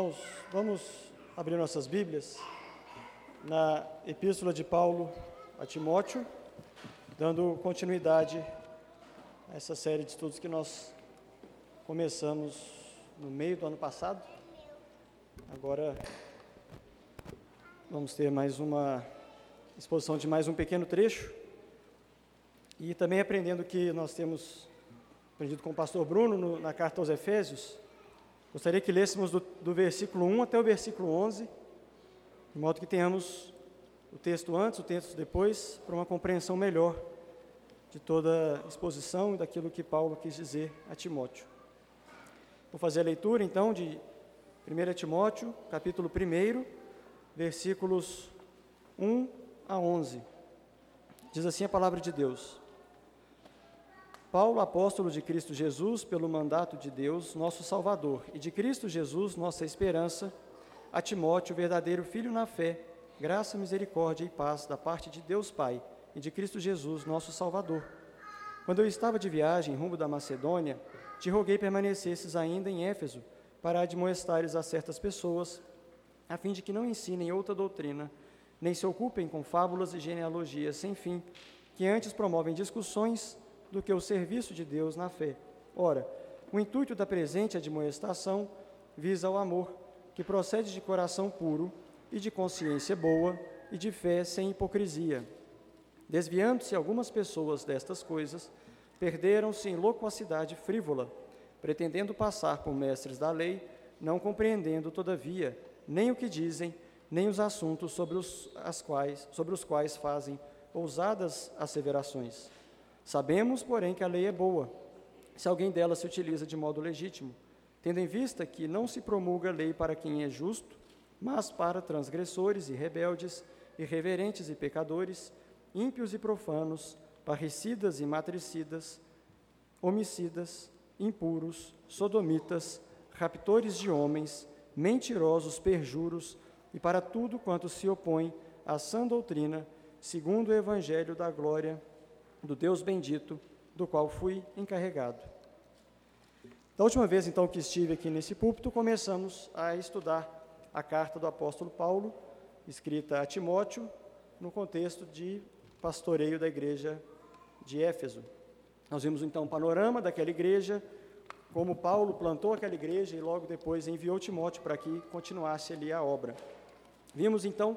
Irmãos, vamos abrir nossas Bíblias na Epístola de Paulo a Timóteo, dando continuidade a essa série de estudos que nós começamos no meio do ano passado. Agora vamos ter mais uma exposição de mais um pequeno trecho e também aprendendo que nós temos aprendido com o pastor Bruno no, na carta aos Efésios Gostaria que lêssemos do, do versículo 1 até o versículo 11, de modo que tenhamos o texto antes, o texto depois, para uma compreensão melhor de toda a exposição e daquilo que Paulo quis dizer a Timóteo. Vou fazer a leitura então de 1 Timóteo, capítulo 1, versículos 1 a 11. Diz assim a palavra de Deus: Paulo, apóstolo de Cristo Jesus, pelo mandato de Deus, nosso Salvador, e de Cristo Jesus, nossa esperança, a Timóteo, verdadeiro filho na fé, graça, misericórdia e paz da parte de Deus Pai e de Cristo Jesus, nosso Salvador. Quando eu estava de viagem rumo da Macedônia, te roguei permanecesses ainda em Éfeso, para admoestares a certas pessoas, a fim de que não ensinem outra doutrina, nem se ocupem com fábulas e genealogias sem fim, que antes promovem discussões do que o serviço de Deus na fé. Ora, o intuito da presente admoestação visa ao amor, que procede de coração puro e de consciência boa e de fé sem hipocrisia. Desviando-se algumas pessoas destas coisas, perderam-se em loquacidade frívola, pretendendo passar por mestres da lei, não compreendendo, todavia, nem o que dizem, nem os assuntos sobre os, quais, sobre os quais fazem ousadas asseverações. Sabemos, porém, que a lei é boa, se alguém dela se utiliza de modo legítimo, tendo em vista que não se promulga lei para quem é justo, mas para transgressores e rebeldes, irreverentes e pecadores, ímpios e profanos, parricidas e matricidas, homicidas, impuros, sodomitas, raptores de homens, mentirosos, perjuros, e para tudo quanto se opõe à sã doutrina, segundo o evangelho da glória do Deus bendito, do qual fui encarregado. Da última vez, então, que estive aqui nesse púlpito, começamos a estudar a carta do apóstolo Paulo, escrita a Timóteo, no contexto de pastoreio da igreja de Éfeso. Nós vimos então um panorama daquela igreja, como Paulo plantou aquela igreja e logo depois enviou Timóteo para que continuasse ali a obra. Vimos então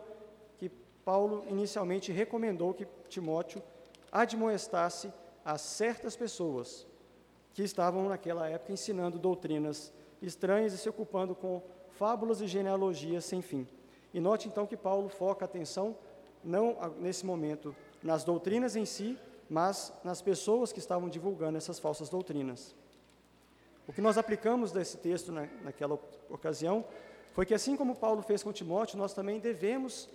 que Paulo inicialmente recomendou que Timóteo admoestasse a certas pessoas que estavam naquela época ensinando doutrinas estranhas e se ocupando com fábulas e genealogias sem fim. E note então que Paulo foca a atenção não nesse momento nas doutrinas em si, mas nas pessoas que estavam divulgando essas falsas doutrinas. O que nós aplicamos desse texto na, naquela ocasião foi que, assim como Paulo fez com Timóteo, nós também devemos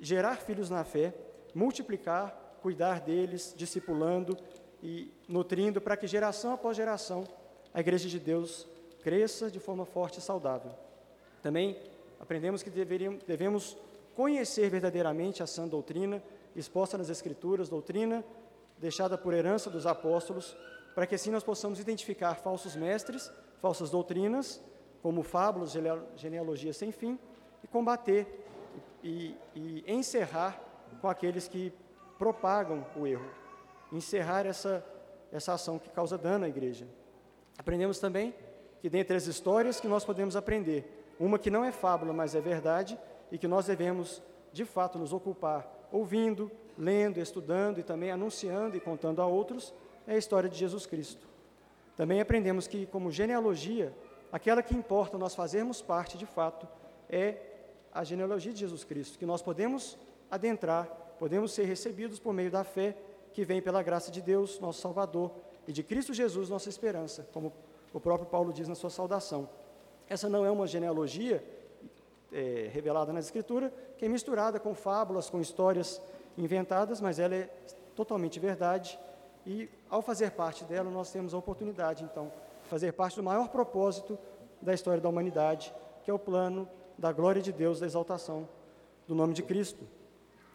gerar filhos na fé, multiplicar, cuidar deles, discipulando e nutrindo para que geração após geração a igreja de Deus cresça de forma forte e saudável. Também aprendemos que devemos conhecer verdadeiramente a sã doutrina exposta nas Escrituras, doutrina deixada por herança dos apóstolos, para que assim nós possamos identificar falsos mestres, falsas doutrinas, como fábulas, genealogias sem fim, e combater e, e encerrar com aqueles que propagam o erro, encerrar essa, essa ação que causa dano à igreja. Aprendemos também que dentre as histórias que nós podemos aprender, uma que não é fábula, mas é verdade, e que nós devemos, de fato, nos ocupar ouvindo, lendo, estudando e também anunciando e contando a outros, é a história de Jesus Cristo. Também aprendemos que, como genealogia, aquela que importa nós fazermos parte, de fato, é a genealogia de Jesus Cristo, que nós podemos adentrar podemos ser recebidos por meio da fé que vem pela graça de Deus, nosso Salvador, e de Cristo Jesus, nossa esperança, como o próprio Paulo diz na sua saudação. Essa não é uma genealogia é, revelada na Escritura, que é misturada com fábulas, com histórias inventadas, mas ela é totalmente verdade, e ao fazer parte dela, nós temos a oportunidade, então, de fazer parte do maior propósito da história da humanidade, que é o plano da glória de Deus, da exaltação do nome de Cristo.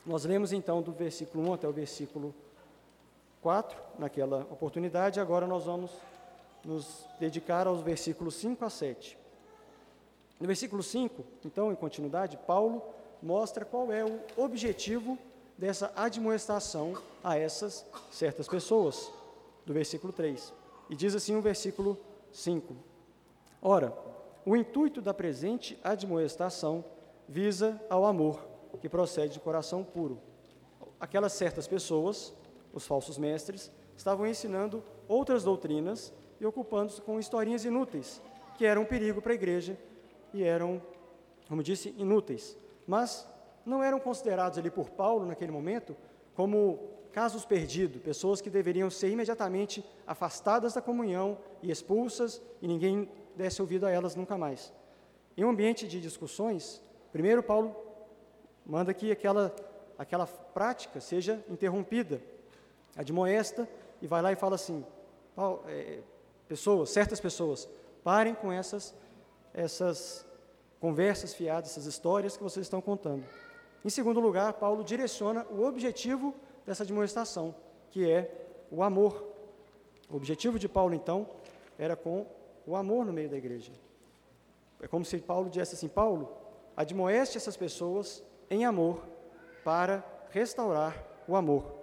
Nós lemos então do versículo 1 até o versículo 4, naquela oportunidade, agora nós vamos nos dedicar aos versículos 5 a 7. No versículo 5, então, em continuidade, Paulo mostra qual é o objetivo dessa admoestação a essas certas pessoas, do versículo 3. E diz assim o versículo 5: Ora, o intuito da presente admoestação visa ao amor, que procede de coração puro. Aquelas certas pessoas, os falsos mestres, estavam ensinando outras doutrinas e ocupando-se com historinhas inúteis, que eram um perigo para a igreja e eram, como disse, inúteis. Mas não eram considerados ali por Paulo, naquele momento, como casos perdidos, pessoas que deveriam ser imediatamente afastadas da comunhão e expulsas, e ninguém desse ouvido a elas nunca mais. Em um ambiente de discussões, primeiro Paulo manda que aquela, aquela prática seja interrompida, admoesta, e vai lá e fala assim: é, pessoas, certas pessoas, parem com essas, essas conversas fiadas, essas histórias que vocês estão contando. Em segundo lugar, Paulo direciona o objetivo dessa demonstração, que é o amor. O objetivo de Paulo, então, era com o amor no meio da igreja. É como se Paulo dissesse assim: Paulo, admoeste essas pessoas em amor para restaurar o amor.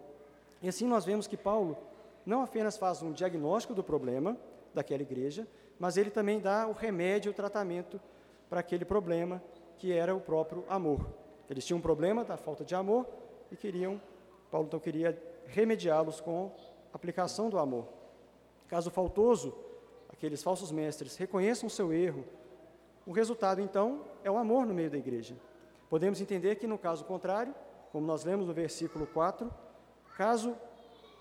E assim nós vemos que Paulo não apenas faz um diagnóstico do problema daquela igreja, mas ele também dá o remédio, o tratamento para aquele problema que era o próprio amor. Eles tinham um problema da falta de amor e queriam, Paulo então queria remediá-los com aplicação do amor. Caso faltoso, aqueles falsos mestres reconheçam seu erro, o resultado então é o amor no meio da igreja. Podemos entender que no caso contrário, como nós lemos no versículo 4, caso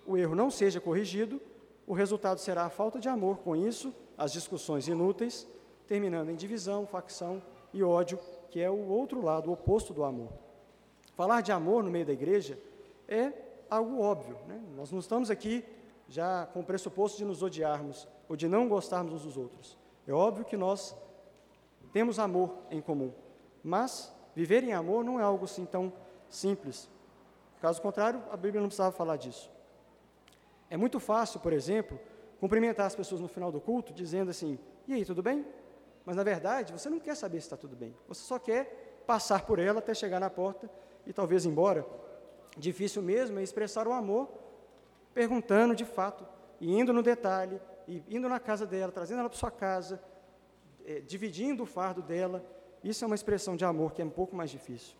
o erro não seja corrigido, o resultado será a falta de amor, com isso, as discussões inúteis, terminando em divisão, facção e ódio, que é o outro lado, o oposto do amor. Falar de amor no meio da igreja é algo óbvio. Né? Nós não estamos aqui já com o pressuposto de nos odiarmos ou de não gostarmos uns dos outros. É óbvio que nós temos amor em comum, mas viver em amor não é algo assim tão simples. Caso contrário, a Bíblia não precisava falar disso. É muito fácil, por exemplo, cumprimentar as pessoas no final do culto dizendo assim: e aí, tudo bem? Mas na verdade, você não quer saber se está tudo bem. Você só quer passar por ela até chegar na porta e talvez ir embora. Difícil mesmo é expressar o amor perguntando de fato, e indo no detalhe, e indo na casa dela, trazendo ela para sua casa, é, dividindo o fardo dela. Isso é uma expressão de amor que é um pouco mais difícil.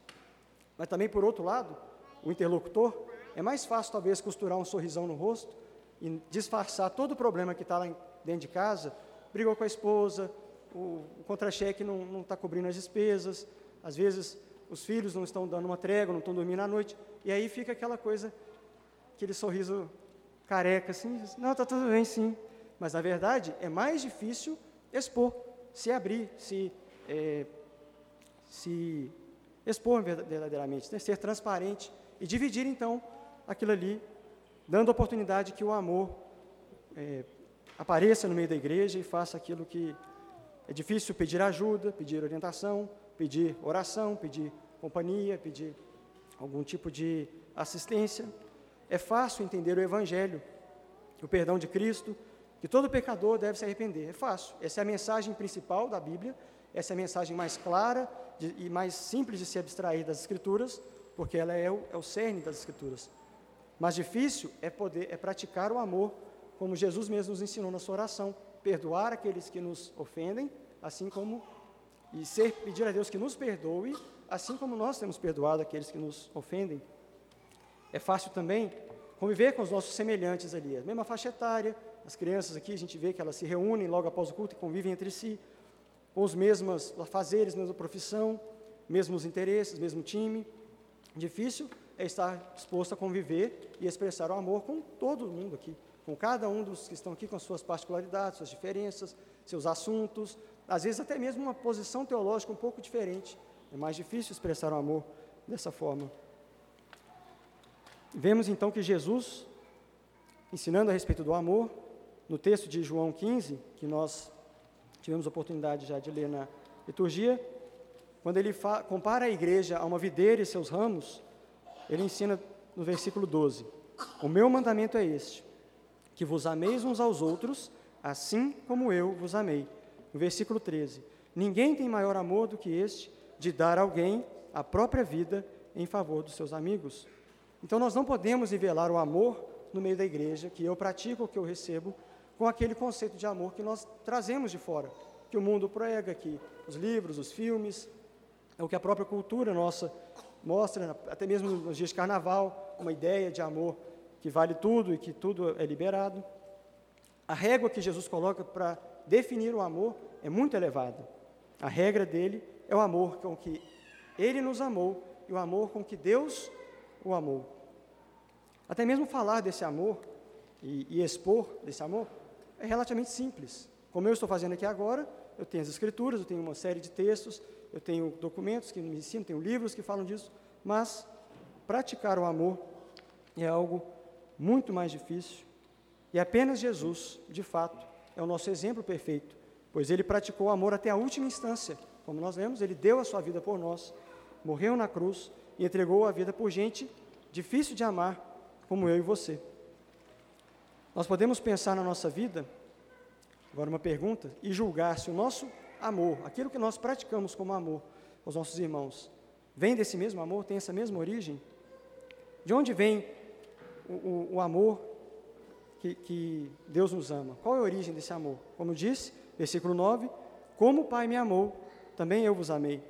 Mas também, por outro lado, o interlocutor, é mais fácil talvez costurar um sorrisão no rosto e disfarçar todo o problema que está lá dentro de casa. Brigou com a esposa, o, o contra-cheque não está cobrindo as despesas, às vezes os filhos não estão dando uma trégua, não estão dormindo à noite, e aí fica aquela coisa, aquele sorriso careca, assim, não, está tudo bem, sim. Mas, na verdade, é mais difícil expor, se abrir, se, é, se expor verdadeiramente, né? ser transparente e dividir, então, aquilo ali, dando oportunidade que o amor é, apareça no meio da igreja e faça aquilo que é difícil pedir ajuda, pedir orientação, pedir oração, pedir companhia, pedir algum tipo de assistência. É fácil entender o Evangelho, o perdão de Cristo, que todo pecador deve se arrepender. É fácil. Essa é a mensagem principal da Bíblia, essa é a mensagem mais clara de, e mais simples de se abstrair das Escrituras, porque ela é o, é o cerne das Escrituras. Mas difícil é poder, é praticar o amor, como Jesus mesmo nos ensinou na sua oração, perdoar aqueles que nos ofendem, assim como e ser pedir a Deus que nos perdoe, assim como nós temos perdoado aqueles que nos ofendem. É fácil também conviver com os nossos semelhantes ali, a mesma faixa etária, as crianças aqui, a gente vê que elas se reúnem logo após o culto e convivem entre si, com os mesmos fazeres, mesma profissão, mesmos interesses, mesmo time. Difícil é estar disposto a conviver e expressar o amor com todo mundo aqui, com cada um dos que estão aqui, com suas particularidades, suas diferenças, seus assuntos, às vezes até mesmo uma posição teológica um pouco diferente. É mais difícil expressar o amor dessa forma. Vemos então que Jesus, ensinando a respeito do amor, no texto de João 15, que nós tivemos a oportunidade já de ler na liturgia, quando ele compara a igreja a uma videira e seus ramos, ele ensina no versículo 12: O meu mandamento é este, que vos ameis uns aos outros, assim como eu vos amei. No versículo 13: Ninguém tem maior amor do que este, de dar alguém a própria vida em favor dos seus amigos. Então nós não podemos nivelar o amor no meio da igreja, que eu pratico, que eu recebo, com aquele conceito de amor que nós trazemos de fora, que o mundo prega, que os livros, os filmes, é o que a própria cultura nossa mostra, até mesmo nos dias de carnaval, uma ideia de amor que vale tudo e que tudo é liberado. A régua que Jesus coloca para definir o amor é muito elevada. A regra dele é o amor com que ele nos amou e o amor com que Deus o amou. Até mesmo falar desse amor e, e, expor desse amor é relativamente simples. Como eu estou fazendo aqui agora, eu tenho as escrituras, eu tenho uma série de textos, eu tenho documentos que me ensinam, tenho livros que falam disso, mas praticar o amor é algo muito mais difícil. E apenas Jesus, de fato, é o nosso exemplo perfeito pois ele praticou o amor até a última instância. Como nós vemos, ele deu a sua vida por nós, morreu na cruz e entregou a vida por gente difícil de amar, como eu e você. Nós podemos pensar na nossa vida, agora uma pergunta, e julgar se o nosso amor, aquilo que nós praticamos como amor aos nossos irmãos, vem desse mesmo amor, tem essa mesma origem? De onde vem o, o, o amor que, que Deus nos ama? Qual é a origem desse amor? Como disse, Versículo 9: Como o Pai me amou, também eu vos amei.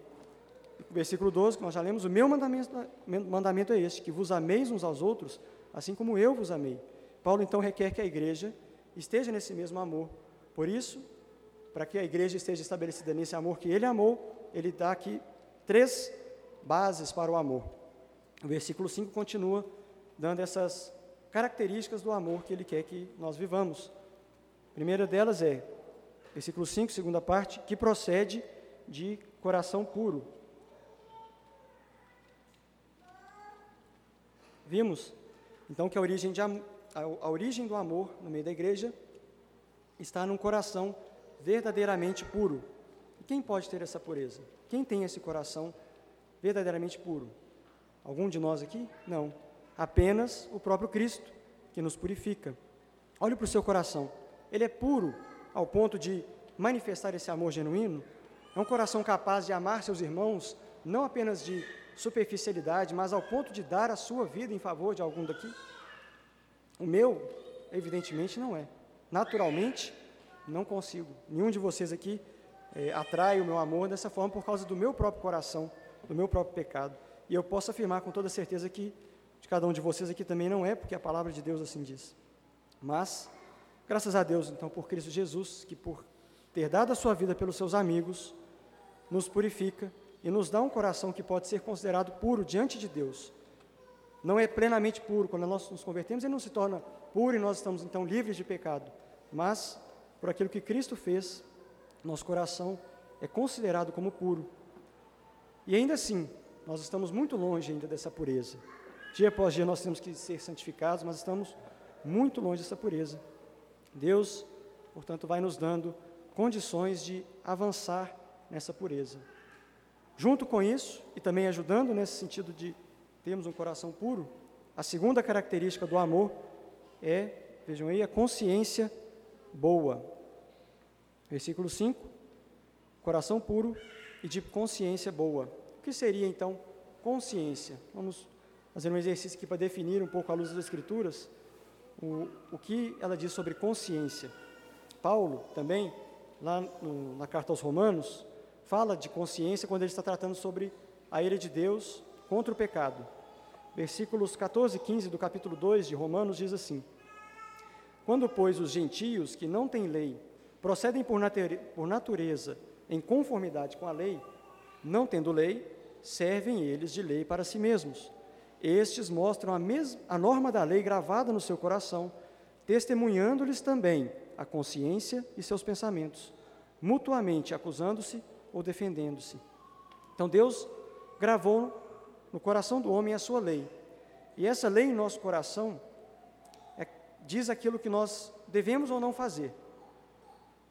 Versículo 12, que nós já lemos: O meu mandamento, mandamento é este, que vos ameis uns aos outros, assim como eu vos amei. Paulo então requer que a igreja esteja nesse mesmo amor. Por isso, para que a igreja esteja estabelecida nesse amor que ele amou, ele dá aqui três bases para o amor. O versículo 5 continua dando essas características do amor que ele quer que nós vivamos. A primeira delas é versículo 5, segunda parte, que procede de coração puro. Vimos, então, que a origem, de, a, origem do amor no meio da igreja está num coração verdadeiramente puro. E quem pode ter essa pureza? Quem tem esse coração verdadeiramente puro? Algum de nós aqui? Não. Apenas o próprio Cristo, que nos purifica. Olhe para o seu coração. Ele é puro ao ponto de manifestar esse amor genuíno, é um coração capaz de amar seus irmãos, não apenas de superficialidade, mas ao ponto de dar a sua vida em favor de algum daqui? O meu, evidentemente, não é. Naturalmente, não consigo. Nenhum de vocês aqui é, atrai o meu amor dessa forma por causa do meu próprio coração, do meu próprio pecado. E eu posso afirmar com toda certeza que de cada um de vocês aqui também não é, porque a palavra de Deus assim diz. Mas Graças a Deus, então, por Cristo Jesus, que por ter dado a sua vida pelos seus amigos, nos purifica e nos dá um coração que pode ser considerado puro diante de Deus. Não é plenamente puro, quando nós nos convertemos, ele não se torna puro e nós estamos então livres de pecado, mas por aquilo que Cristo fez, nosso coração é considerado como puro. E ainda assim, nós estamos muito longe ainda dessa pureza. Dia após dia nós temos que ser santificados, mas estamos muito longe dessa pureza. Deus, portanto, vai nos dando condições de avançar nessa pureza. Junto com isso, e também ajudando nesse sentido de termos um coração puro, a segunda característica do amor é, vejam aí, a consciência boa. Versículo 5: coração puro e de consciência boa. O que seria então consciência? Vamos fazer um exercício aqui para definir um pouco à luz das Escrituras o, o que ela diz sobre consciência. Paulo também, lá no, na carta aos Romanos, fala de consciência quando ele está tratando sobre a ira de Deus contra o pecado. Versículos 14 e 15 do capítulo 2 de Romanos diz assim: Quando, pois, os gentios que não têm lei procedem por, por natureza em conformidade com a lei, não tendo lei, servem eles de lei para si mesmos estes mostram a, a norma da lei gravada no seu coração, testemunhando-lhes também a consciência e seus pensamentos, mutuamente acusando-se ou defendendo-se. Então Deus gravou no coração do homem a sua lei. E essa lei em nosso coração é, diz aquilo que nós devemos ou não fazer.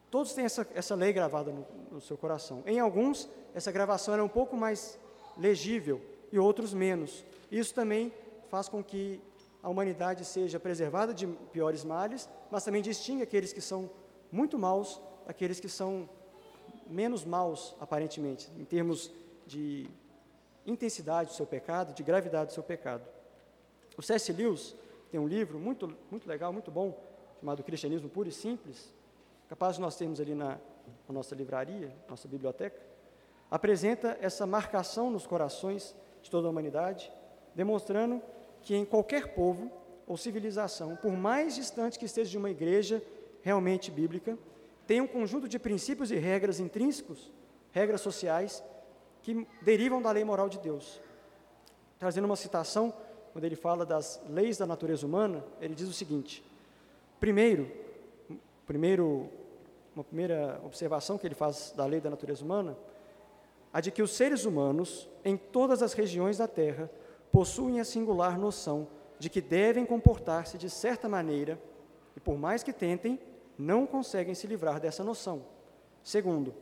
Todos têm essa, essa lei gravada no, no seu coração. Em alguns, essa gravação era um pouco mais legível e outros menos. Isso também faz com que a humanidade seja preservada de piores males, mas também distingue aqueles que são muito maus daqueles que são menos maus, aparentemente, em termos de intensidade do seu pecado, de gravidade do seu pecado. O C.S. Lewis tem um livro muito, muito legal, muito bom, chamado Cristianismo Puro e Simples, capaz de nós termos ali na, na nossa livraria, nossa biblioteca, apresenta essa marcação nos corações de toda a humanidade, demonstrando que em qualquer povo ou civilização, por mais distante que esteja de uma igreja realmente bíblica, tem um conjunto de princípios e regras intrínsecos, regras sociais, que derivam da lei moral de Deus. Trazendo uma citação, quando ele fala das leis da natureza humana, ele diz o seguinte: primeiro, primeiro uma primeira observação que ele faz da lei da natureza humana, a de que os seres humanos, em todas as regiões da Terra, possuem a singular noção de que devem comportar-se de certa maneira e, por mais que tentem, não conseguem se livrar dessa noção. Segundo,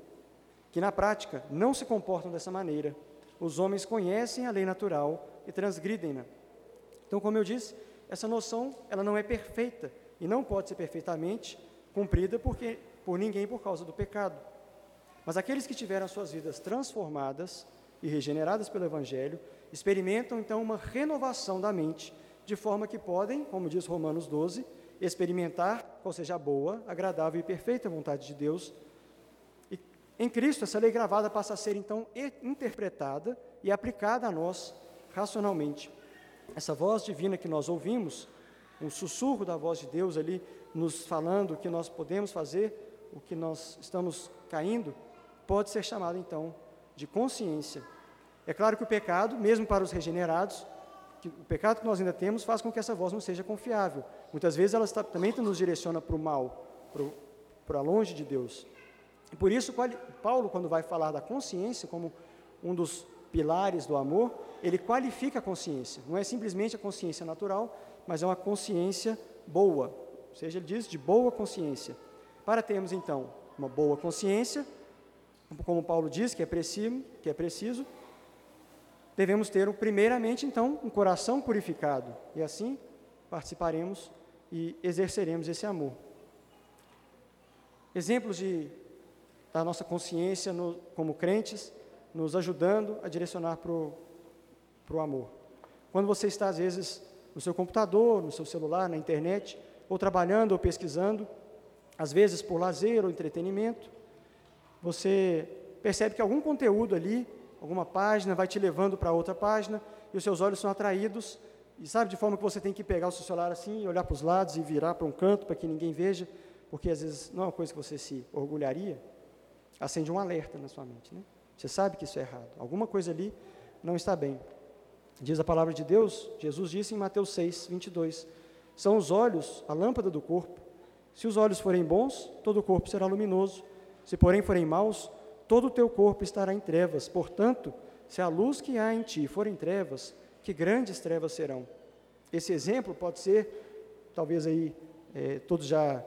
que na prática não se comportam dessa maneira. Os homens conhecem a lei natural e transgridem-na. Então, como eu disse, essa noção ela não é perfeita e não pode ser perfeitamente cumprida porque, por ninguém por causa do pecado. Mas aqueles que tiveram suas vidas transformadas e regeneradas pelo Evangelho experimentam então uma renovação da mente, de forma que podem, como diz Romanos 12, experimentar qual seja a boa, agradável e perfeita vontade de Deus. Em Cristo, essa lei gravada passa a ser então interpretada e aplicada a nós racionalmente. Essa voz divina que nós ouvimos, um sussurro da voz de Deus ali, nos falando o que nós podemos fazer, o que nós estamos caindo, pode ser chamado então de consciência. É claro que o pecado, mesmo para os regenerados, que o pecado que nós ainda temos faz com que essa voz não seja confiável. Muitas vezes ela está, também nos direciona para o mal, para longe de Deus. Por isso, Paulo, quando vai falar da consciência como um dos pilares do amor, ele qualifica a consciência. Não é simplesmente a consciência natural, mas é uma consciência boa. Ou seja, ele diz de boa consciência. Para termos, então, uma boa consciência, como Paulo diz que é preciso, que é preciso devemos ter, primeiramente, então, um coração purificado, e assim participaremos e exerceremos esse amor. Exemplos de, da nossa consciência no, como crentes, nos ajudando a direcionar para o amor. Quando você está, às vezes, no seu computador, no seu celular, na internet, ou trabalhando ou pesquisando, às vezes por lazer ou entretenimento, você percebe que algum conteúdo ali alguma página, vai te levando para outra página, e os seus olhos são atraídos, e sabe, de forma que você tem que pegar o seu celular assim, olhar para os lados e virar para um canto para que ninguém veja, porque às vezes não é uma coisa que você se orgulharia, acende um alerta na sua mente, né? Você sabe que isso é errado, alguma coisa ali não está bem. Diz a palavra de Deus, Jesus disse em Mateus 6, 22, são os olhos a lâmpada do corpo. Se os olhos forem bons, todo o corpo será luminoso. Se, porém, forem maus, todo o teu corpo estará em trevas. Portanto, se a luz que há em ti for em trevas, que grandes trevas serão. Esse exemplo pode ser, talvez aí é, todos já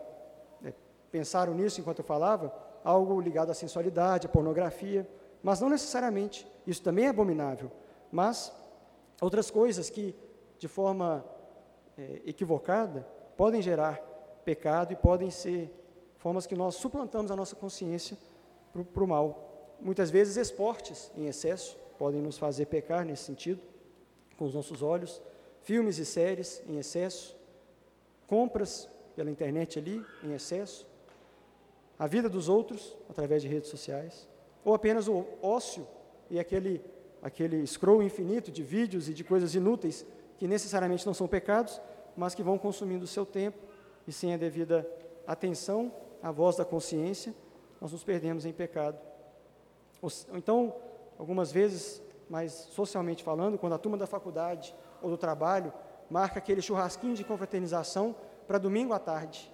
é, pensaram nisso enquanto eu falava, algo ligado à sensualidade, à pornografia, mas não necessariamente. Isso também é abominável. Mas outras coisas que, de forma é, equivocada, podem gerar pecado e podem ser formas que nós suplantamos a nossa consciência para o mal. Muitas vezes, esportes em excesso podem nos fazer pecar nesse sentido, com os nossos olhos, filmes e séries em excesso, compras pela internet ali em excesso, a vida dos outros através de redes sociais, ou apenas o ócio e aquele, aquele scroll infinito de vídeos e de coisas inúteis que necessariamente não são pecados, mas que vão consumindo o seu tempo e sem a devida atenção à voz da consciência nós nos perdemos em pecado. Ou, então, algumas vezes, mais socialmente falando, quando a turma da faculdade ou do trabalho marca aquele churrasquinho de confraternização para domingo à tarde.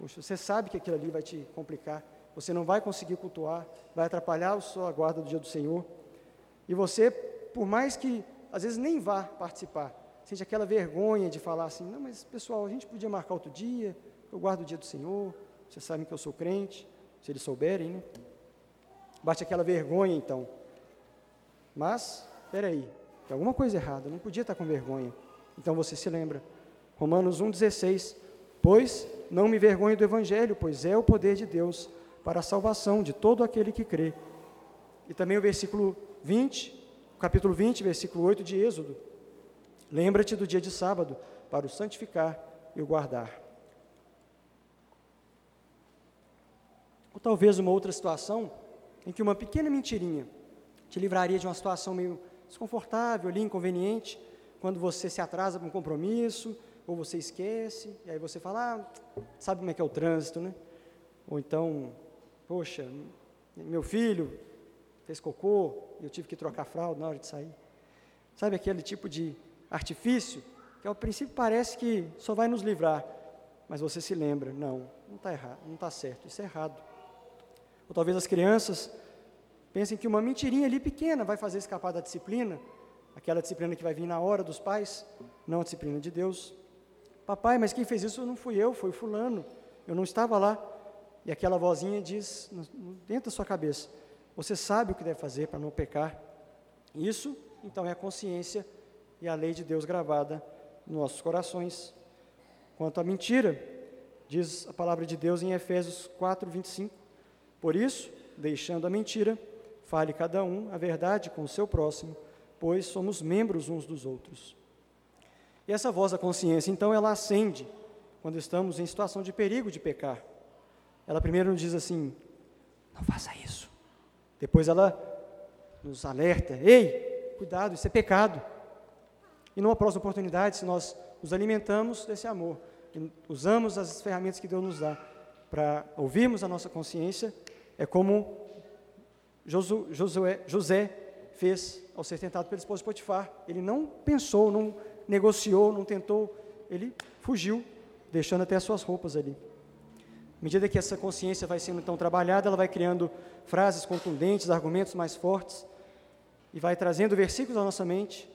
Poxa, você sabe que aquilo ali vai te complicar, você não vai conseguir cultuar, vai atrapalhar a sua guarda do dia do Senhor. E você, por mais que às vezes nem vá participar, sente aquela vergonha de falar assim: não, mas pessoal, a gente podia marcar outro dia, eu guardo o dia do Senhor, vocês sabem que eu sou crente se eles souberem, né? Bate aquela vergonha, então. Mas, aí, tem alguma coisa errada, não podia estar com vergonha. Então você se lembra. Romanos 1,16. Pois não me vergonho do Evangelho, pois é o poder de Deus para a salvação de todo aquele que crê. E também o versículo 20, capítulo 20, versículo 8 de Êxodo. Lembra-te do dia de sábado para o santificar e o guardar. Ou talvez uma outra situação em que uma pequena mentirinha te livraria de uma situação meio desconfortável ali, inconveniente, quando você se atrasa para um compromisso, ou você esquece, e aí você fala, ah, sabe como é que é o trânsito, né? Ou então, poxa, meu filho fez cocô, e eu tive que trocar a fralda na hora de sair. Sabe aquele tipo de artifício que ao princípio parece que só vai nos livrar, mas você se lembra, não, não está errado, não está certo, isso é errado. Ou talvez as crianças pensem que uma mentirinha ali pequena vai fazer escapar da disciplina, aquela disciplina que vai vir na hora dos pais, não a disciplina de Deus. Papai, mas quem fez isso não fui eu, foi o fulano, eu não estava lá. E aquela vozinha diz dentro da sua cabeça: você sabe o que deve fazer para não pecar. Isso, então, é a consciência e a lei de Deus gravada nos nossos corações. Quanto à mentira, diz a palavra de Deus em Efésios 4, 25: Por isso, deixando a mentira, fale cada um a verdade com o seu próximo, pois somos membros uns dos outros. E essa voz da consciência, então, ela acende quando estamos em situação de perigo de pecar. Ela primeiro nos diz assim: não faça isso. Depois ela nos alerta: ei, cuidado, isso é pecado. E numa próxima oportunidade, se nós nos alimentamos desse amor, usamos as ferramentas que Deus nos dá para ouvirmos a nossa consciência, é como Josué, José fez ao ser tentado pelo esposo de Potifar. Ele não pensou, não negociou, não tentou, ele fugiu, deixando até as suas roupas ali. À medida que essa consciência vai sendo então trabalhada, ela vai criando frases contundentes, argumentos mais fortes, e vai trazendo versículos à nossa mente,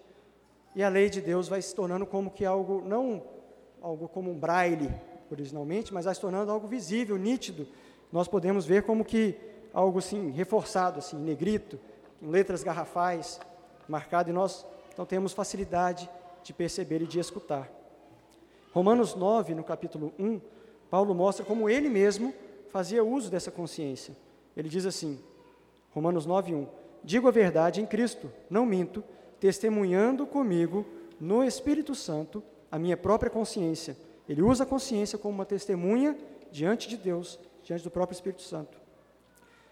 e a lei de Deus vai se tornando como que algo, não algo como um braille originalmente, mas vai se tornando algo visível, nítido. Nós podemos ver como que algo assim, reforçado, assim, negrito, em letras garrafais, marcado, e nós então temos facilidade de perceber e de escutar. Romanos 9, no capítulo 1, Paulo mostra como ele mesmo fazia uso dessa consciência. Ele diz assim, Romanos 9:1, Digo a verdade em Cristo, não minto, testemunhando comigo no Espírito Santo a minha própria consciência. Ele usa a consciência como uma testemunha diante de Deus, diante do próprio Espírito Santo.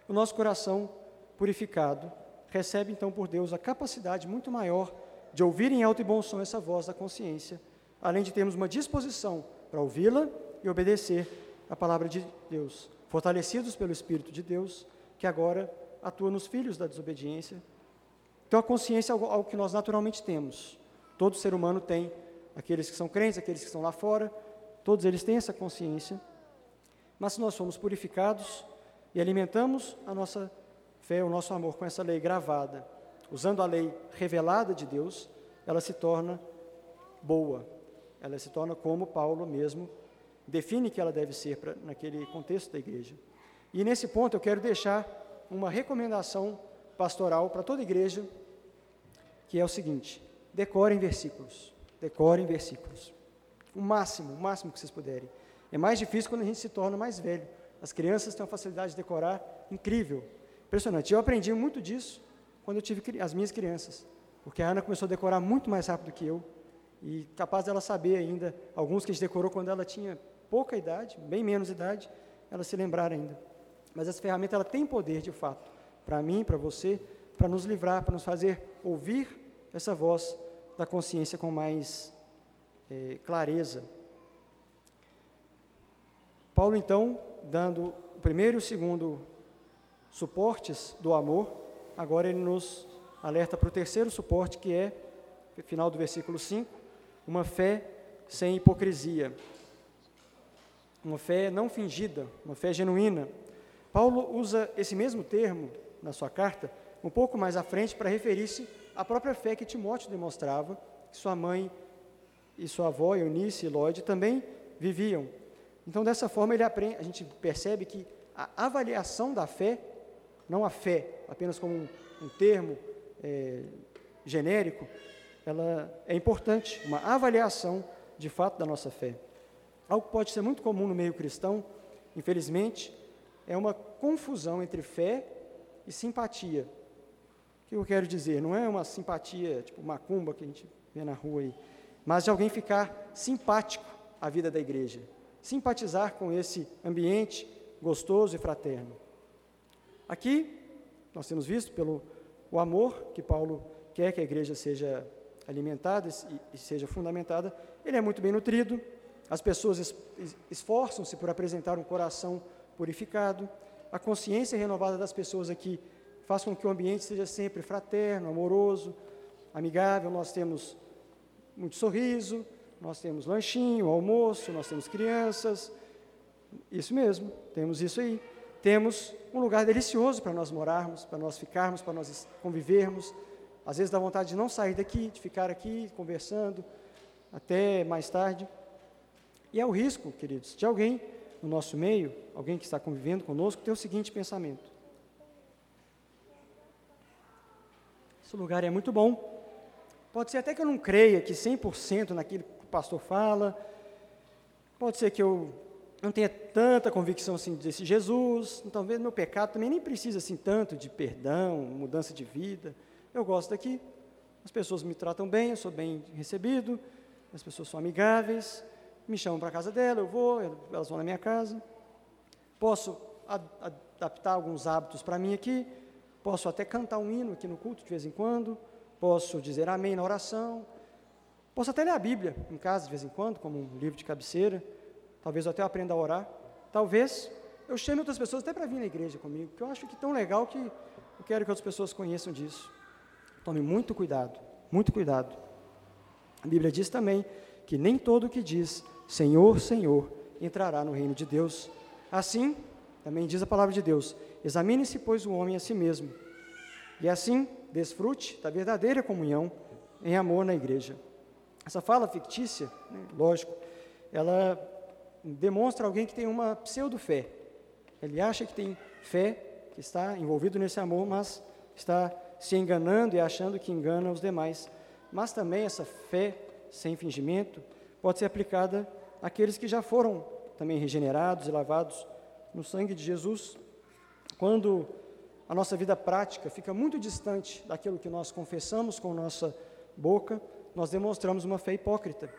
O nosso coração purificado recebe então por Deus a capacidade muito maior de ouvir em alto e bom som essa voz da consciência, além de termos uma disposição para ouvi-la e obedecer a palavra de Deus, fortalecidos pelo Espírito de Deus, que agora atua nos filhos da desobediência. Então, a consciência é algo, algo que nós naturalmente temos. Todo ser humano tem, aqueles que são crentes, aqueles que estão lá fora, todos eles têm essa consciência. Mas se nós somos purificados e alimentamos a nossa fé, o nosso amor com essa lei gravada, usando a lei revelada de Deus, ela se torna boa. Ela se torna como Paulo mesmo define que ela deve ser pra, naquele contexto da igreja. E nesse ponto eu quero deixar uma recomendação pastoral para toda igreja, que é o seguinte: decorem versículos. Decorem versículos. O máximo, o máximo que vocês puderem. É mais difícil quando a gente se torna mais velho. As crianças têm uma facilidade de decorar incrível, impressionante. Eu aprendi muito disso quando eu tive as minhas crianças, porque a Ana começou a decorar muito mais rápido que eu, e capaz dela saber ainda alguns que a gente decorou quando ela tinha pouca idade, bem menos idade, ela se lembrar ainda. Mas essa ferramenta ela tem poder de fato, para mim, para você, para nos livrar, para nos fazer ouvir essa voz da consciência com mais é, clareza. Paulo, então, dando o primeiro e o segundo suportes do amor, agora ele nos alerta para o terceiro suporte, que é, final do versículo 5, uma fé sem hipocrisia uma fé não fingida, uma fé genuína. Paulo usa esse mesmo termo na sua carta, um pouco mais à frente, para referir-se à própria fé que Timóteo demonstrava, que sua mãe e sua avó, Eunice e Lloyd, também viviam. Então, dessa forma, ele aprende, a gente percebe que a avaliação da fé, não a fé apenas como um, um termo é, genérico, ela é importante, uma avaliação de fato da nossa fé. Algo que pode ser muito comum no meio cristão, infelizmente, é uma confusão entre fé e simpatia. O que eu quero dizer? Não é uma simpatia tipo macumba que a gente vê na rua aí, mas de alguém ficar simpático à vida da igreja, simpatizar com esse ambiente gostoso e fraterno. Aqui, nós temos visto pelo o amor que Paulo quer que a igreja seja alimentada e, e seja fundamentada, ele é muito bem nutrido, as pessoas es, esforçam-se por apresentar um coração purificado, a consciência renovada das pessoas aqui faz com que o ambiente seja sempre fraterno, amoroso, amigável. Nós temos muito sorriso, nós temos lanchinho, almoço, nós temos crianças. Isso mesmo, temos isso aí. Temos um lugar delicioso para nós morarmos, para nós ficarmos, para nós convivermos. Às vezes dá vontade de não sair daqui, de ficar aqui conversando até mais tarde. E é o risco, queridos, de alguém no nosso meio, alguém que está convivendo conosco, ter o seguinte pensamento: Esse lugar é muito bom. Pode ser até que eu não creia que 100% naquilo que o pastor fala. Pode ser que eu não tenha tanta convicção assim desse Jesus. Talvez meu pecado também nem precisa assim tanto de perdão, mudança de vida. Eu gosto daqui. As pessoas me tratam bem, eu sou bem recebido. As pessoas são amigáveis me chamam para a casa dela, eu vou, elas vão na minha casa. Posso adaptar alguns hábitos para mim aqui, posso até cantar um hino aqui no culto de vez em quando, posso dizer amém na oração, posso até ler a Bíblia em casa de vez em quando, como um livro de cabeceira, talvez eu até aprenda a orar, talvez eu chame outras pessoas até para vir na igreja comigo, porque eu acho que tão legal que eu quero que outras pessoas conheçam disso. Tome muito cuidado, muito cuidado. A Bíblia diz também que nem todo que diz Senhor, Senhor, entrará no reino de Deus. Assim, também diz a palavra de Deus: examine-se, pois, o homem a si mesmo, e assim desfrute da verdadeira comunhão em amor na igreja. Essa fala fictícia, né, lógico, ela demonstra alguém que tem uma pseudo-fé. Ele acha que tem fé, que está envolvido nesse amor, mas está se enganando e achando que engana os demais. Mas também essa fé sem fingimento pode ser aplicada àqueles que já foram também regenerados e lavados no sangue de Jesus. Quando a nossa vida prática fica muito distante daquilo que nós confessamos com nossa boca, nós demonstramos uma fé hipócrita.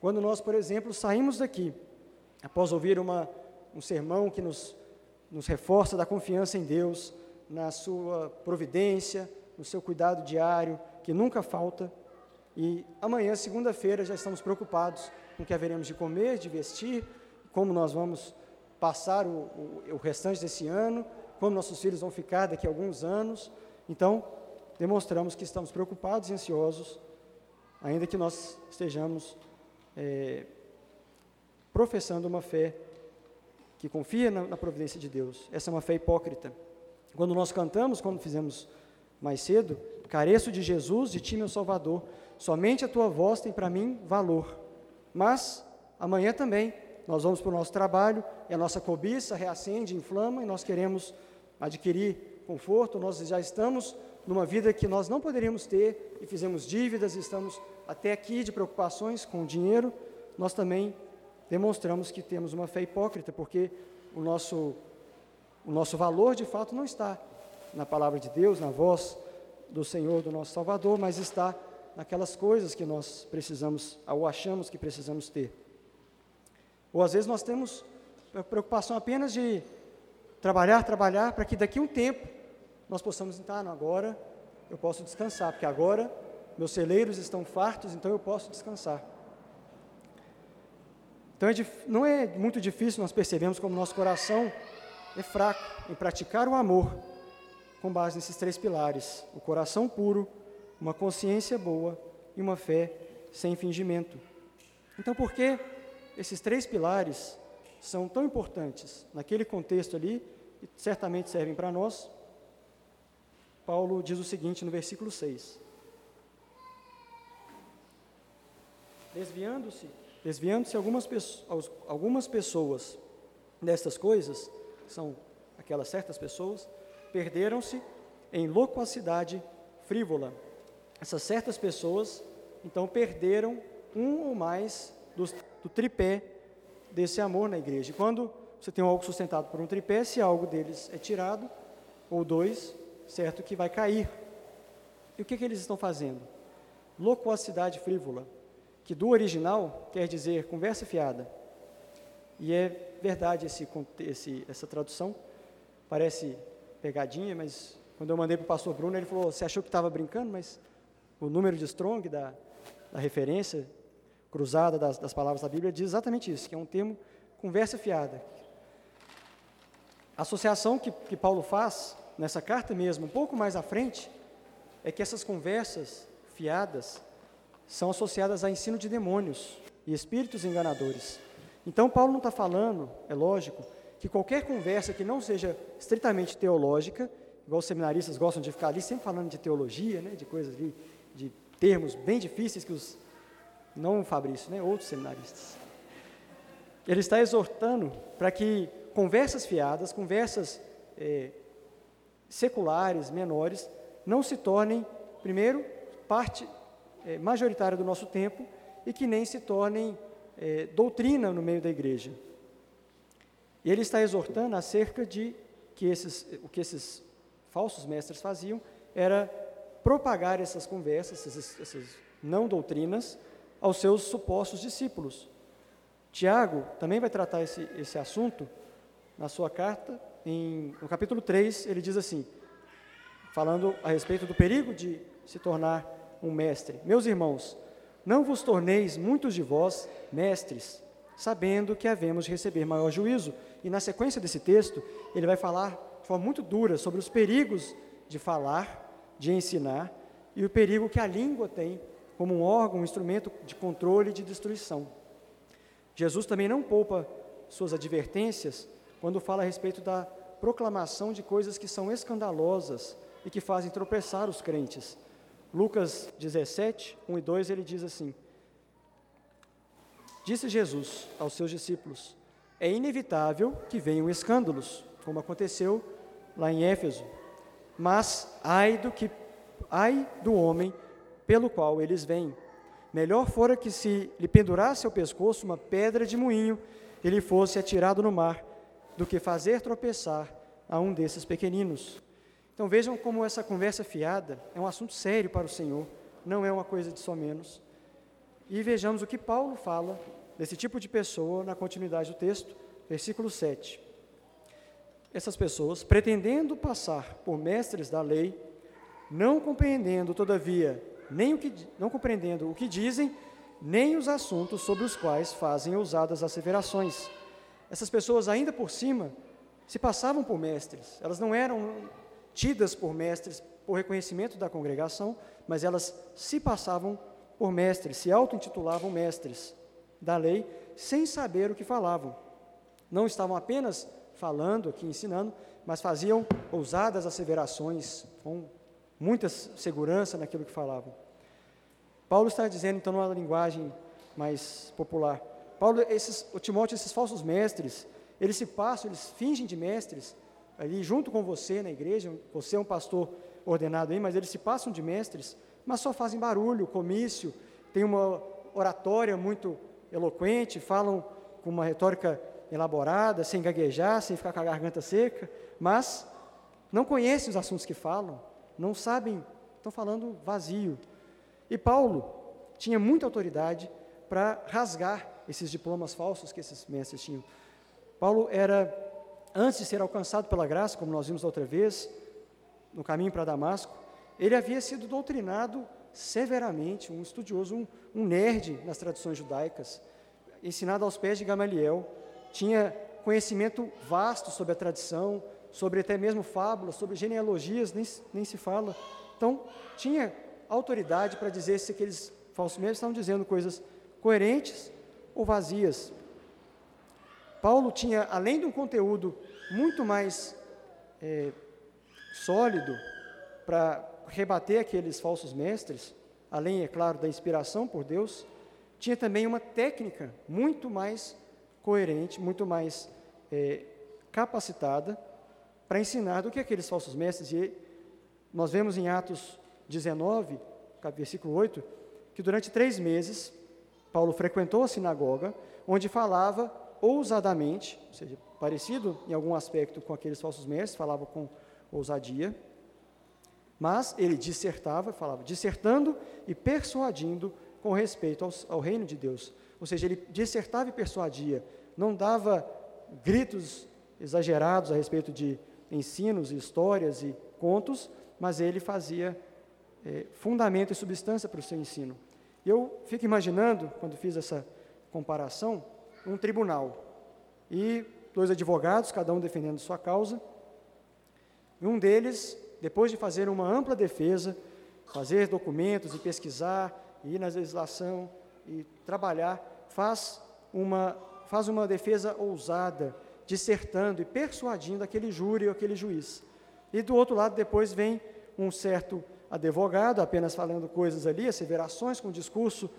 Quando nós, por exemplo, saímos daqui, após ouvir uma, um sermão que nos, nos reforça da confiança em Deus, na sua providência, no seu cuidado diário, que nunca falta, e amanhã, segunda-feira, já estamos preocupados com o que haveremos de comer, de vestir, como nós vamos passar o, o, o restante desse ano, como nossos filhos vão ficar daqui a alguns anos. Então, demonstramos que estamos preocupados e ansiosos, ainda que nós estejamos é, professando uma fé que confia na, na, providência de Deus. Essa é uma fé hipócrita. Quando nós cantamos, como fizemos mais cedo, careço de Jesus, de ti, meu Salvador. Somente a tua voz tem para mim valor. Mas amanhã também nós vamos para o nosso trabalho e a nossa cobiça reacende, inflama e nós queremos adquirir conforto. Nós já estamos numa vida que nós não poderíamos ter e fizemos dívidas, estamos até aqui de preocupações com o dinheiro. Nós também demonstramos que temos uma fé hipócrita, porque o nosso, o nosso valor de fato não está na palavra de Deus, na voz do Senhor, do nosso Salvador, mas está naquelas coisas que nós precisamos, ou achamos que precisamos ter. Ou às vezes nós temos preocupação apenas de trabalhar, trabalhar, para que daqui a um tempo nós possamos estar, ah, agora eu posso descansar, porque agora meus celeiros estão fartos, então eu posso descansar. Então é, não é muito difícil nós percebemos como nosso coração é fraco em praticar o amor com base nesses três pilares: o coração puro, uma consciência boa e uma fé sem fingimento. Então, por que esses três pilares são tão importantes naquele contexto ali e certamente servem para nós? Paulo diz o seguinte no versículo 6: Desviando-se, desviando-se algumas, algumas pessoas destas coisas, são aquelas certas pessoas, perderam-se em loquacidade frívola essas certas pessoas, então, perderam um ou mais dos, do tripé desse amor na igreja. E quando você tem algo sustentado por um tripé, se algo deles é tirado, ou dois, certo que vai cair. E o que, que eles estão fazendo? Loquacidade frívola, que do original quer dizer conversa fiada. E é verdade esse, esse, essa tradução, parece pegadinha, mas quando eu mandei para o pastor Bruno, ele falou: Você achou que estava brincando, mas o número de Strong, da, da referência cruzada das, das palavras da Bíblia, diz exatamente isso, que é um termo conversa fiada. A associação que, que Paulo faz nessa carta mesmo, um pouco mais à frente, é que essas conversas fiadas são associadas a ensino de demônios e espíritos enganadores. Então, Paulo não está falando, é lógico, que qualquer conversa que não seja estritamente teológica, igual os seminaristas gostam de ficar ali sempre falando de teologia, né, de coisas ali, de termos bem difíceis que os, não Fabrício, né, outros seminaristas. Ele está exortando para que conversas fiadas, conversas é, seculares, menores, não se tornem, primeiro, parte é, majoritária do nosso tempo e que nem se tornem é, doutrina no meio da igreja. E ele está exortando acerca de que esses, o que esses falsos mestres faziam era propagar essas conversas, essas, essas não doutrinas, aos seus supostos discípulos. Tiago também vai tratar esse, esse assunto na sua carta, em, no capítulo 3, ele diz assim, falando a respeito do perigo de se tornar um mestre: Meus irmãos, não vos torneis muitos de vós mestres, sabendo que havemos de receber maior juízo. E na sequência desse texto, ele vai falar de forma muito dura sobre os perigos de falar, de ensinar e o perigo que a língua tem como um órgão, um instrumento de controle e de destruição. Jesus também não poupa suas advertências quando fala a respeito da proclamação de coisas que são escandalosas e que fazem tropeçar os crentes. Lucas 17, 1 e 2, ele diz assim: Disse Jesus aos seus discípulos: É inevitável que venham escândalos, como aconteceu lá em Éfeso, mas ai do que ai do homem pelo qual eles vêm. Melhor fora que se lhe pendurasse ao pescoço uma pedra de moinho ele fosse atirado no mar, do que fazer tropeçar a um desses pequeninos. Então vejam como essa conversa fiada é um assunto sério para o Senhor, não é uma coisa de só menos. E vejamos o que Paulo fala desse tipo de pessoa na continuidade do texto, versículo 7. Essas pessoas, pretendendo passar por mestres da lei, não compreendendo, todavia, nem o que, não compreendendo o que dizem, nem os assuntos sobre os quais fazem ousadas asseverações. Essas pessoas, ainda por cima, se passavam por mestres, elas não eram tidas por mestres por reconhecimento da congregação, mas elas se passavam por mestres, se auto-intitulavam mestres da lei, sem saber o que falavam. Não estavam apenas falando aqui, ensinando, mas faziam ousadas asseverações, com muita segurança naquilo que falavam. Paulo está dizendo, então, numa linguagem mais popular, Paulo, esses, o Timóteo, esses falsos mestres, eles se passam, eles fingem de mestres, ali junto com você na igreja, você é um pastor ordenado aí, mas eles se passam de mestres, mas só fazem barulho, comício, tem uma oratória muito eloquente, falam com uma retórica elaborada, sem gaguejar, sem ficar com a garganta seca, mas não conhecem os assuntos que falam, não sabem, estão falando vazio. E Paulo tinha muita autoridade para rasgar esses diplomas falsos que esses mestres tinham. Paulo era antes de ser alcançado pela graça, como nós vimos da outra vez, no caminho para Damasco, ele havia sido doutrinado severamente, um estudioso, um, um nerd nas tradições judaicas, ensinado aos pés de Gamaliel, tinha conhecimento vasto sobre a tradição, sobre até mesmo fábulas, sobre genealogias, nem, nem se fala. Então, tinha autoridade para dizer se aqueles falsos mestres estavam dizendo coisas coerentes ou vazias. Paulo tinha, além de um conteúdo muito mais é, sólido para rebater aqueles falsos mestres, além, é claro, da inspiração por Deus, tinha também uma técnica muito mais coerente, muito mais é, capacitada para ensinar do que aqueles falsos mestres. E nós vemos em Atos 19, versículo 8, que durante três meses Paulo frequentou a sinagoga, onde falava ousadamente, ou seja, parecido em algum aspecto com aqueles falsos mestres, falava com ousadia, mas ele dissertava, falava, dissertando e persuadindo com respeito ao, ao reino de Deus. Ou seja, ele dissertava e persuadia, não dava gritos exagerados a respeito de ensinos, histórias e contos, mas ele fazia é, fundamento e substância para o seu ensino. Eu fico imaginando, quando fiz essa comparação, um tribunal e dois advogados, cada um defendendo sua causa. E um deles, depois de fazer uma ampla defesa, fazer documentos e pesquisar, ir na legislação e trabalhar, faz uma, faz uma defesa ousada, dissertando e persuadindo aquele júri ou aquele juiz. E do outro lado, depois vem um certo advogado, apenas falando coisas ali, asseverações, com um discurso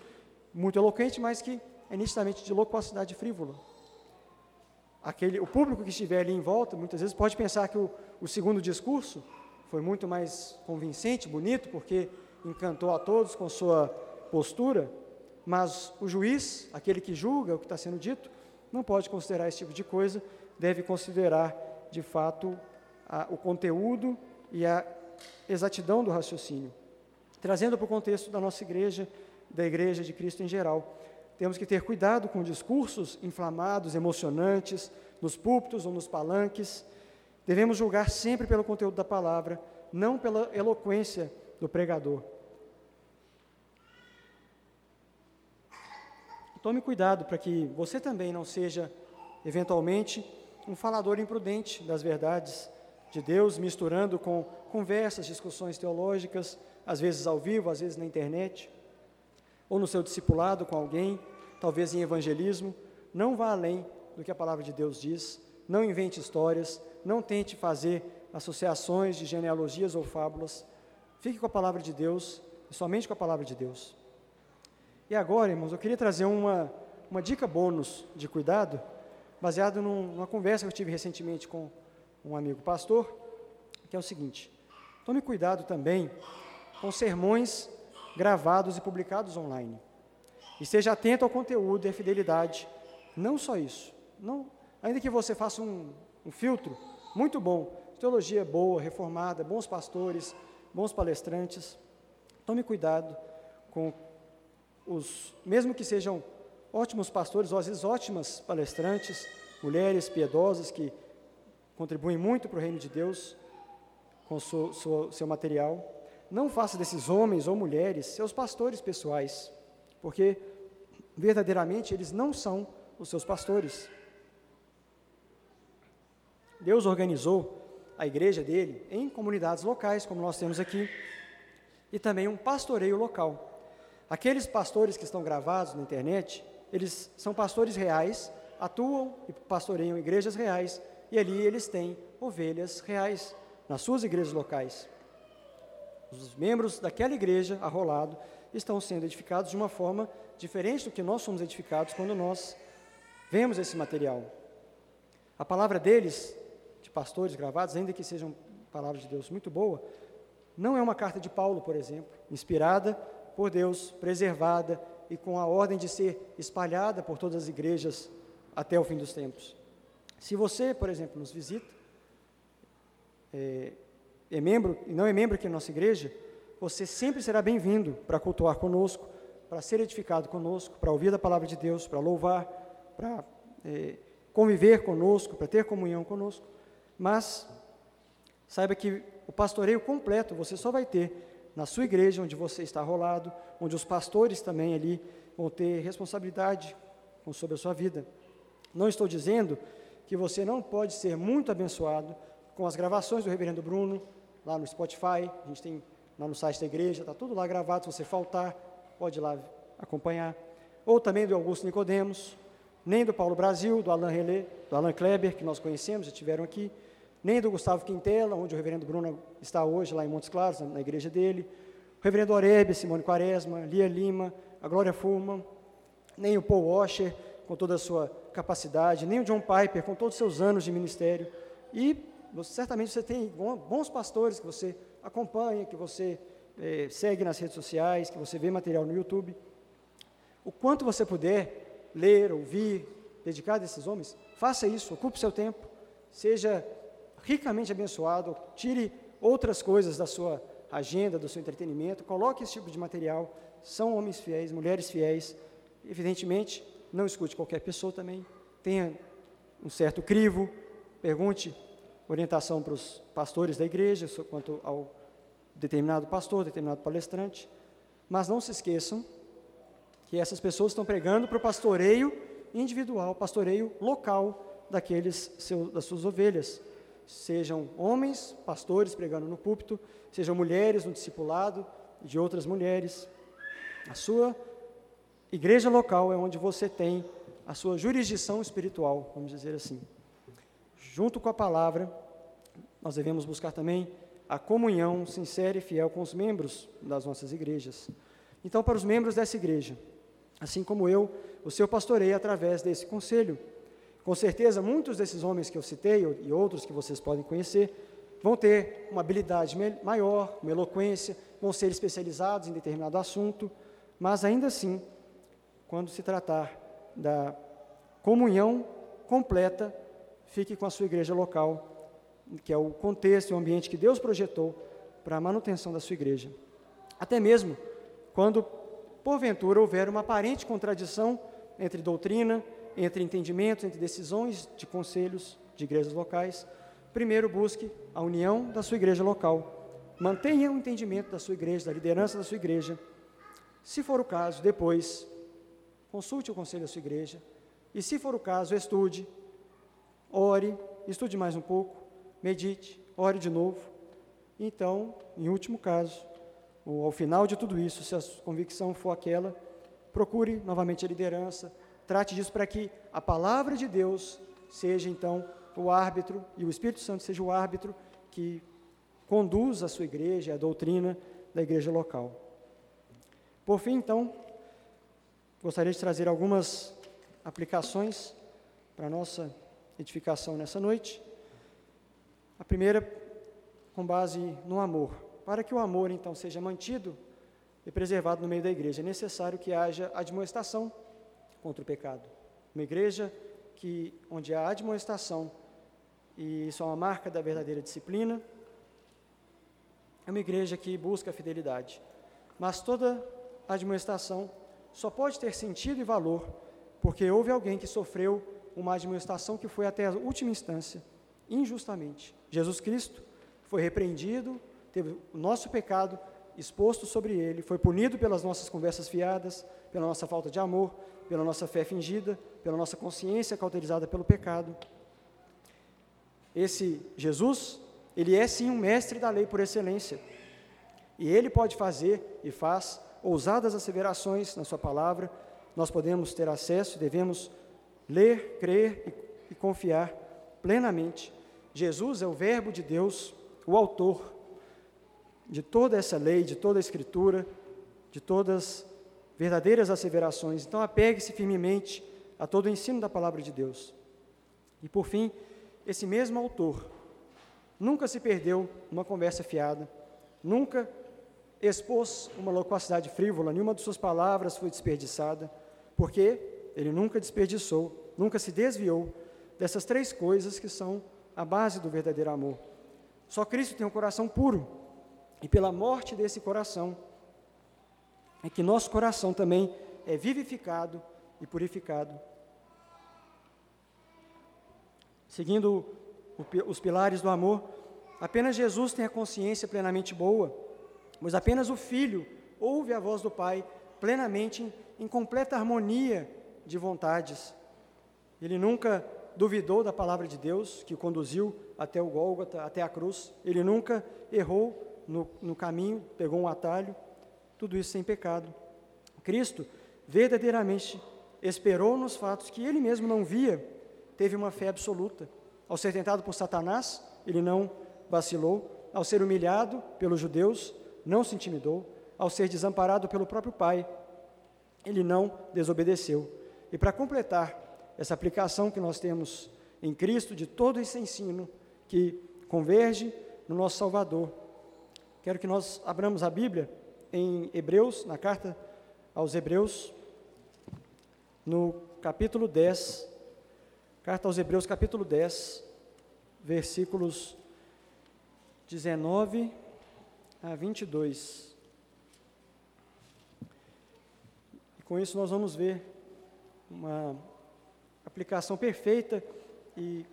muito eloquente, mas que é nitidamente de loquacidade frívola. Aquele, o público que estiver ali em volta, muitas vezes pode pensar que o, o segundo discurso foi muito mais convincente, bonito, porque encantou a todos com sua postura, mas o juiz, aquele que julga o que está sendo dito, não pode considerar esse tipo de coisa, deve considerar, de fato, a, o conteúdo e a exatidão do raciocínio. Trazendo para o contexto da nossa igreja, da igreja de Cristo em geral. Temos que ter cuidado com discursos inflamados, emocionantes, nos púlpitos ou nos palanques. Devemos julgar sempre pelo conteúdo da palavra, não pela eloquência do pregador. Tome cuidado para que você também não seja, eventualmente, um falador imprudente das verdades de Deus, misturando com conversas, discussões teológicas, às vezes ao vivo, às vezes na internet ou no seu discipulado com alguém, talvez em evangelismo, não vá além do que a palavra de Deus diz, não invente histórias, não tente fazer associações de genealogias ou fábulas. Fique com a palavra de Deus, somente com a palavra de Deus. E agora, irmãos, eu queria trazer uma, uma dica bônus de cuidado, baseado num, numa conversa que eu tive recentemente com um amigo pastor, que é o seguinte: tome cuidado também com sermões gravados e publicados online. E esteja atento ao conteúdo e à fidelidade. Não só isso. Não, ainda que você faça um, um filtro muito bom, teologia boa, reformada, bons pastores, bons palestrantes, tome cuidado com os, mesmo que sejam ótimos pastores, ou às vezes ótimas palestrantes, mulheres piedosas que contribuem muito para o reino de Deus com o seu, seu material, não faça desses homens ou mulheres seus pastores pessoais, porque verdadeiramente eles não são os seus pastores. Deus organizou a igreja dele em comunidades locais, como nós temos aqui, e também um pastoreio local. Aqueles pastores que estão gravados na internet, eles são pastores reais, atuam e pastoreiam igrejas reais, e ali eles têm ovelhas reais nas suas igrejas locais. Os membros daquela igreja arrolado estão sendo edificados de uma forma diferente do que nós somos edificados quando nós vemos esse material. A palavra deles, de pastores gravados, ainda que sejam palavras de Deus muito boa, não é uma carta de Paulo, por exemplo, inspirada por Deus, preservada e com a ordem de ser espalhada por todas as igrejas até o fim dos tempos. Se você, por exemplo, nos visita, é, é membro e não é membro aqui na nossa igreja, você sempre será bem-vindo para cultuar conosco, para ser edificado conosco, para ouvir a palavra de Deus, para louvar, para é, conviver conosco, para ter comunhão conosco. Mas saiba que o pastoreio completo você só vai ter na sua igreja, onde você está rolado, onde os pastores também ali vão ter responsabilidade sobre a sua vida. Não estou dizendo que você não pode ser muito abençoado com as gravações do Reverendo Bruno, lá no Spotify, a gente tem lá no site da igreja, está tudo lá gravado, se você faltar, pode ir lá acompanhar. Ou também do Augusto Nicodemos, nem do Paulo Brasil, do Alain Relé, do Alain Kleber, que nós conhecemos, já tiveram aqui, nem do Gustavo Quintela, onde o reverendo Bruno está hoje, lá em Montes Claros, na igreja dele, o reverendo Oreb, Simone Quaresma, Lia Lima, a Glória Fulman, nem o Paul Washer, com toda a sua capacidade, nem o John Piper, com todos os seus anos de ministério, e certamente você tem bons pastores que você acompanha, que você é, segue nas redes sociais, que você vê material no YouTube. O quanto você puder ler, ouvir, dedicado a esses homens, faça isso, ocupe seu tempo, seja ricamente abençoado, tire outras coisas da sua agenda, do seu entretenimento, coloque esse tipo de material. São homens fiéis, mulheres fiéis. Evidentemente, não escute qualquer pessoa também. Tenha um certo crivo, pergunte orientação para os pastores da igreja quanto ao determinado pastor, determinado palestrante. Mas não se esqueçam que essas pessoas estão pregando para o pastoreio individual, pastoreio local daqueles seu, das suas ovelhas. Sejam homens, pastores pregando no púlpito, sejam mulheres no discipulado de outras mulheres. A sua igreja local é onde você tem a sua jurisdição espiritual, vamos dizer assim. Junto com a palavra, nós devemos buscar também a comunhão sincera e fiel com os membros das nossas igrejas. Então, para os membros dessa igreja, assim como eu, o seu pastorei através desse conselho. Com certeza, muitos desses homens que eu citei e outros que vocês podem conhecer vão ter uma habilidade maior, uma eloquência, vão ser especializados em determinado assunto, mas ainda assim, quando se tratar da comunhão completa, fique com a sua igreja local que é o contexto e o ambiente que Deus projetou para a manutenção da sua igreja. Até mesmo quando, porventura, houver uma aparente contradição entre doutrina, entre entendimentos, entre decisões de conselhos de igrejas locais, primeiro busque a união da sua igreja local. Mantenha o entendimento da sua igreja, da liderança da sua igreja. Se for o caso, depois, consulte o conselho da sua igreja. E se for o caso, estude, ore, estude mais um pouco, medite, ore de novo. Então, em último caso, ou ao final de tudo isso, se a convicção for aquela, procure novamente a liderança, trate disso para que a palavra de Deus seja então o árbitro e o Espírito Santo seja o árbitro que conduz a sua igreja, a doutrina da igreja local. Por fim, então, gostaria de trazer algumas aplicações para a nossa edificação nessa noite. A primeira, com base no amor. Para que o amor, então, seja mantido e preservado no meio da igreja, é necessário que haja admoestação contra o pecado. Uma igreja que, onde há admoestação, e isso é uma marca da verdadeira disciplina, é uma igreja que busca a fidelidade. Mas toda admoestação só pode ter sentido e valor porque houve alguém que sofreu uma admoestação que foi até a última instância injustamente. Jesus Cristo foi repreendido, teve o nosso pecado exposto sobre ele, foi punido pelas nossas conversas fiadas, pela nossa falta de amor, pela nossa fé fingida, pela nossa consciência cauterizada pelo pecado. Esse Jesus, ele é sim um mestre da lei por excelência. E ele pode fazer e faz ousadas asseverações na sua palavra. Nós podemos ter acesso, devemos ler, crer e, e confiar plenamente Jesus é o Verbo de Deus, o autor de toda essa lei, de toda a Escritura, de todas verdadeiras asseverações. Então, apegue-se firmemente a todo o ensino da palavra de Deus. E, por fim, esse mesmo autor nunca se perdeu numa conversa fiada, nunca expôs uma loquacidade frívola, nenhuma de suas palavras foi desperdiçada, porque ele nunca desperdiçou, nunca se desviou dessas três coisas que são a base do verdadeiro amor. Só Cristo tem um coração puro. E pela morte desse coração, é que nosso coração também é vivificado e purificado. Seguindo os pilares do amor, apenas Jesus tem a consciência plenamente boa, mas apenas o Filho ouve a voz do Pai plenamente em completa harmonia de vontades. Ele nunca duvidou da palavra de Deus, que o conduziu até o Gólgota, até a cruz. Ele nunca errou no, no caminho, pegou um atalho, tudo isso sem pecado. Cristo verdadeiramente esperou nos fatos que ele mesmo não via, teve uma fé absoluta. Ao ser tentado por Satanás, ele não vacilou. Ao ser humilhado pelos judeus, não se intimidou. Ao ser desamparado pelo próprio Pai, ele não desobedeceu. E para completar essa aplicação que nós temos em Cristo de todo esse ensino que converge no nosso Salvador. Quero que nós abramos a Bíblia em Hebreus, na carta aos Hebreus, no capítulo 10, Carta aos Hebreus, capítulo 10, versículos 19 a 22. E com isso nós vamos ver uma aplicação perfeita e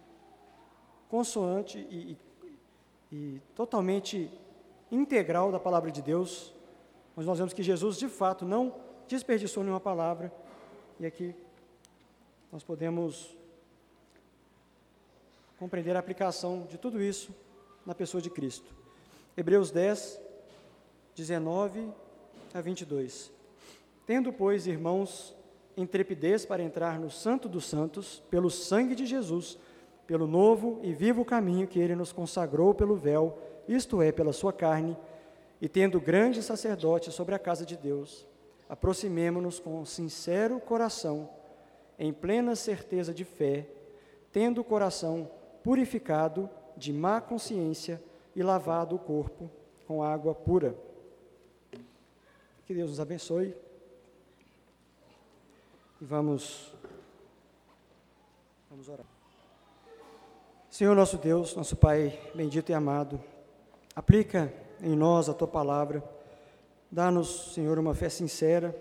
consoante e, e, e totalmente integral da palavra de Deus, mas nós vemos que Jesus de fato não desperdiçou nenhuma palavra, e aqui nós podemos compreender a aplicação de tudo isso na pessoa de Cristo. Hebreus 10, 19 a 22. Tendo, pois, irmãos, intrepidez para entrar no Santo dos Santos, pelo sangue de Jesus, pelo novo e vivo caminho que ele nos consagrou pelo véu, isto é, pela sua carne, e tendo grande sacerdote sobre a casa de Deus, aproximemo-nos com sincero coração, em plena certeza de fé, tendo o coração purificado de má consciência e lavado o corpo com água pura. Que Deus nos abençoe. E vamos, vamos orar. Senhor nosso Deus, nosso Pai bendito e amado, aplica em nós a tua palavra. Dá-nos, Senhor, uma fé sincera.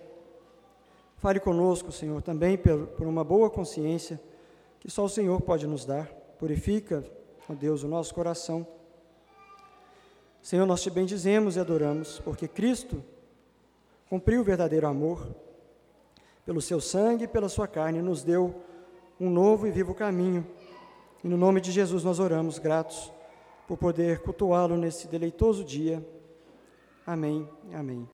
Fale conosco, Senhor, também por, uma boa consciência que só o Senhor pode nos dar. Purifica, ó Deus, o nosso coração. Senhor, nós te bendizemos e adoramos, porque Cristo cumpriu o verdadeiro amor. Pelo seu sangue e pela sua carne, nos deu um novo e vivo caminho. E no nome de Jesus nós oramos, gratos por poder cultuá-lo nesse deleitoso dia. Amém. Amém.